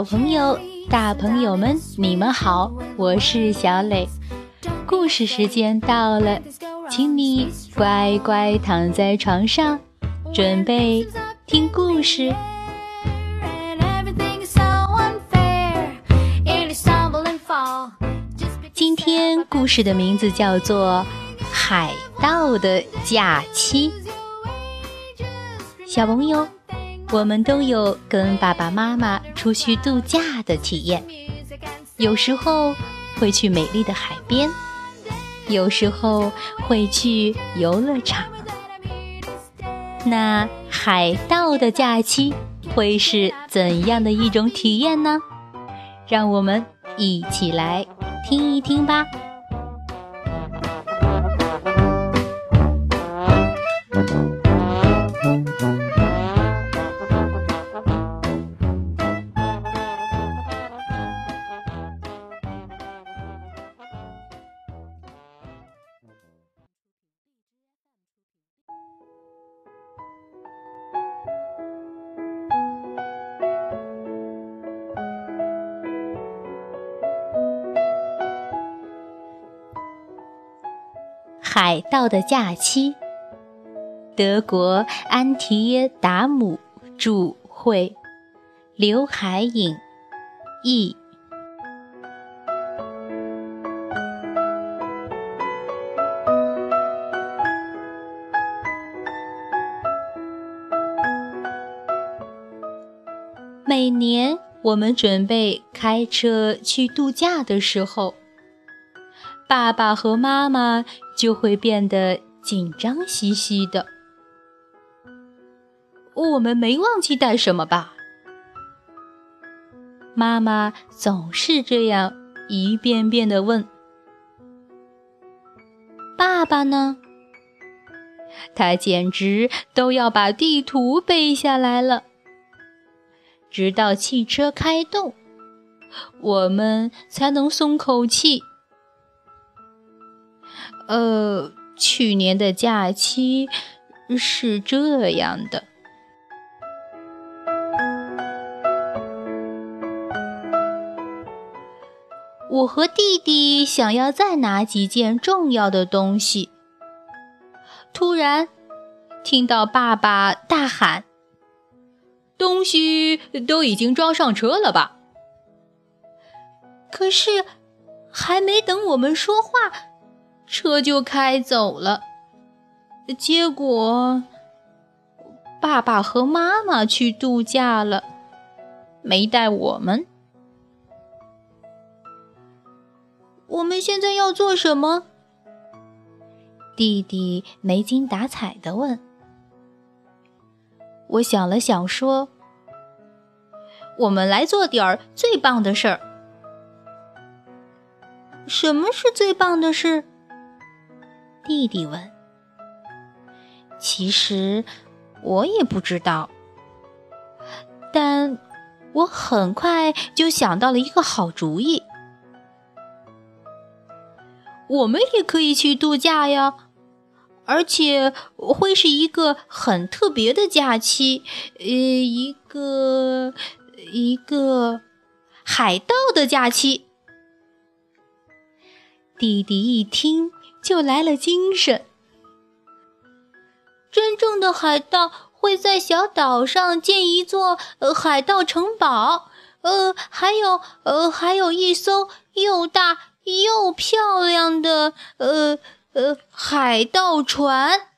小朋友、大朋友们，你们好，我是小磊。故事时间到了，请你乖乖躺在床上，准备听故事。今天故事的名字叫做《海盗的假期》。小朋友，我们都有跟爸爸妈妈出去度假的体验，有时候会去美丽的海边，有时候会去游乐场。那海盗的假期会是怎样的一种体验呢？让我们一起来听一听吧。海盗的假期，德国安提耶达姆著会，刘海颖译。每年我们准备开车去度假的时候。爸爸和妈妈就会变得紧张兮兮的。我们没忘记带什么吧？妈妈总是这样一遍遍的问。爸爸呢？他简直都要把地图背下来了。直到汽车开动，我们才能松口气。呃，去年的假期是这样的。我和弟弟想要再拿几件重要的东西，突然听到爸爸大喊：“东西都已经装上车了吧？”可是还没等我们说话。车就开走了，结果爸爸和妈妈去度假了，没带我们。我们现在要做什么？弟弟没精打采的问。我想了想说：“我们来做点儿最棒的事儿。”什么是最棒的事？弟弟问：“其实我也不知道，但我很快就想到了一个好主意。我们也可以去度假呀，而且会是一个很特别的假期，呃，一个一个海盗的假期。”弟弟一听。就来了精神。真正的海盗会在小岛上建一座呃海盗城堡，呃，还有呃还有一艘又大又漂亮的呃呃海盗船。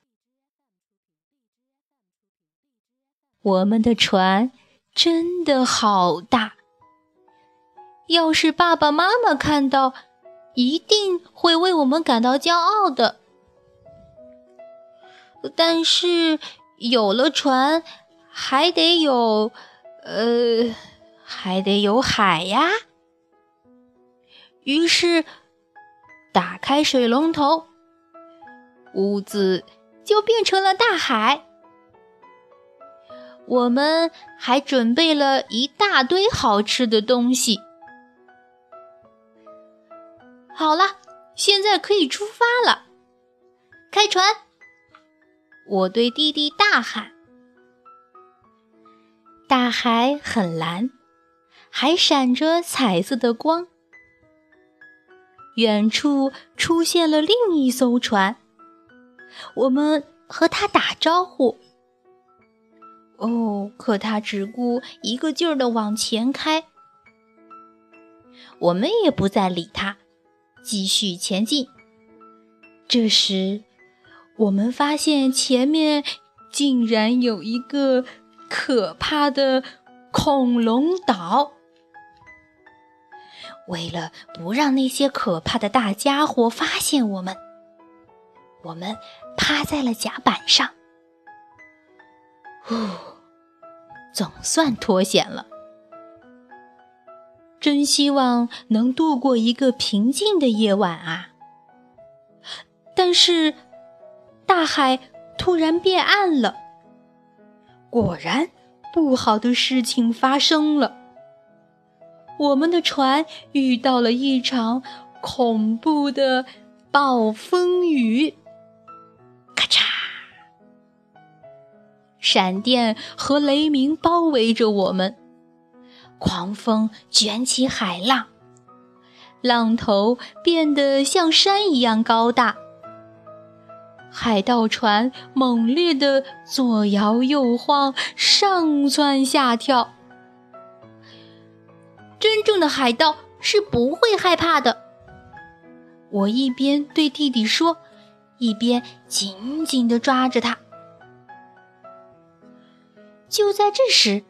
我们的船真的好大，要是爸爸妈妈看到。一定会为我们感到骄傲的，但是有了船，还得有，呃，还得有海呀。于是，打开水龙头，屋子就变成了大海。我们还准备了一大堆好吃的东西。好了，现在可以出发了。开船！我对弟弟大喊。大海很蓝，还闪着彩色的光。远处出现了另一艘船，我们和他打招呼。哦，可他只顾一个劲儿的往前开，我们也不再理他，继续前进。这时，我们发现前面竟然有一个可怕的恐龙岛。为了不让那些可怕的大家伙发现我们，我们趴在了甲板上。呼，总算脱险了。真希望能度过一个平静的夜晚啊！但是，大海突然变暗了。果然，不好的事情发生了。我们的船遇到了一场恐怖的暴风雨，咔嚓！闪电和雷鸣包围着我们，狂风卷起海浪，浪头变得像山一样高大。海盗船猛烈地左摇右晃，上蹿下跳。真正的海盗是不会害怕的。我一边对弟弟说，一边紧紧地抓着他。就在这时，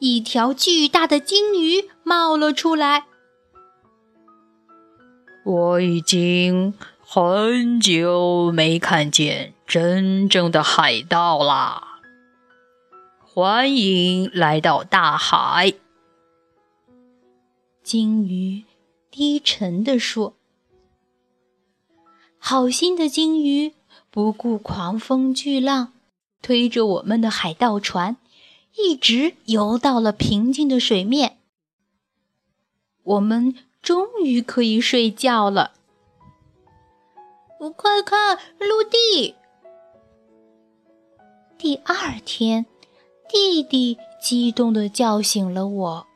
一条巨大的鲸鱼冒了出来。我已经很久没看见真正的海盗啦！欢迎来到大海。鲸鱼低沉地说：“好心的鲸鱼不顾狂风巨浪，推着我们的海盗船，一直游到了平静的水面。我们终于可以睡觉了。我快看，陆地！”第二天，弟弟激动地叫醒了我。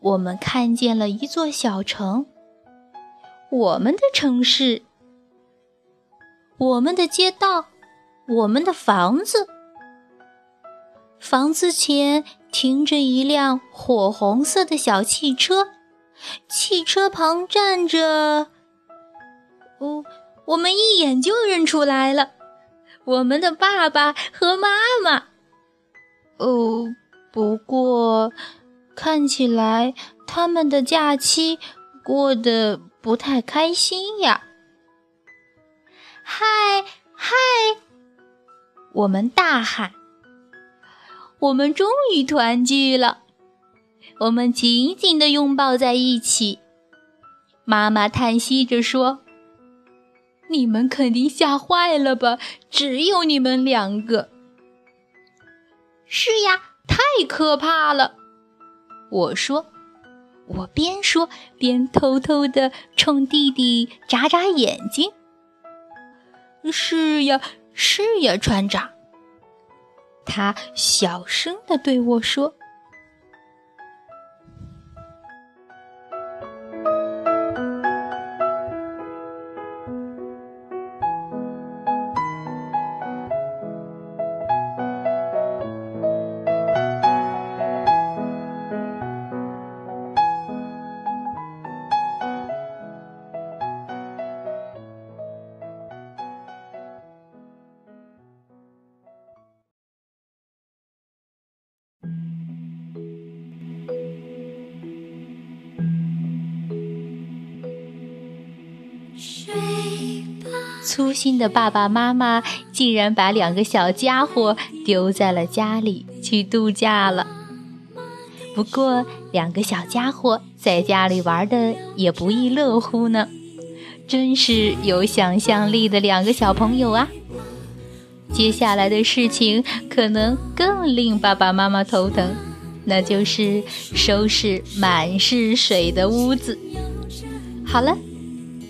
我们看见了一座小城，我们的城市，我们的街道，我们的房子。房子前停着一辆火红色的小汽车，汽车旁站着……哦，我们一眼就认出来了，我们的爸爸和妈妈。哦，不过……看起来他们的假期过得不太开心呀！嗨嗨，我们大喊：“我们终于团聚了！”我们紧紧地拥抱在一起。妈妈叹息着说：“你们肯定吓坏了吧？只有你们两个。”是呀，太可怕了。我说，我边说边偷偷地冲弟弟眨眨眼睛。是呀，是呀，船长。他小声地对我说。粗心的爸爸妈妈竟然把两个小家伙丢在了家里去度假了。不过，两个小家伙在家里玩的也不亦乐乎呢，真是有想象力的两个小朋友啊！接下来的事情可能更令爸爸妈妈头疼，那就是收拾满是水的屋子。好了。